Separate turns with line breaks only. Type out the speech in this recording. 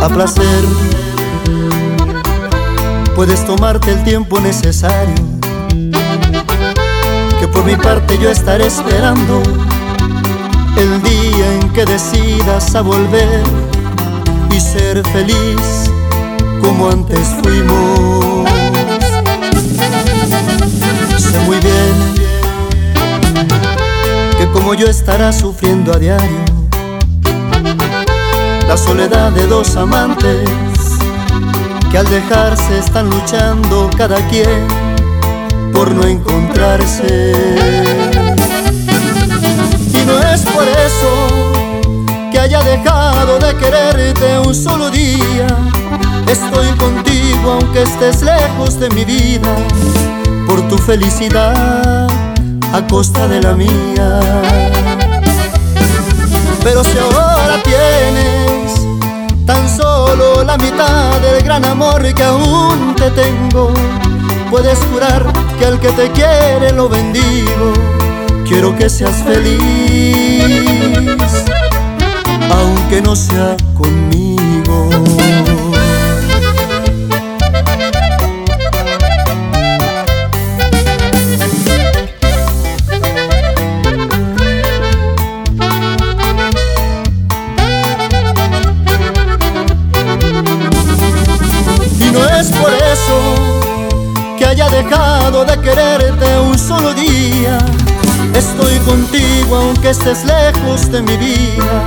A placer, puedes tomarte el tiempo necesario, que por mi parte yo estaré esperando el día en que decidas a volver y ser feliz como antes fuimos. Sé muy bien que como yo estarás sufriendo a diario la soledad de dos amantes que al dejarse están luchando cada quien por no encontrarse. Haya dejado de quererte un solo día. Estoy contigo aunque estés lejos de mi vida, por tu felicidad a costa de la mía. Pero si ahora tienes tan solo la mitad del gran amor que aún te tengo, puedes jurar que al que te quiere lo bendigo. Quiero que seas feliz, aunque no sea conmigo. Y no es por eso que haya dejado de quererte un solo día. Estoy contigo aunque estés lejos de mi vida,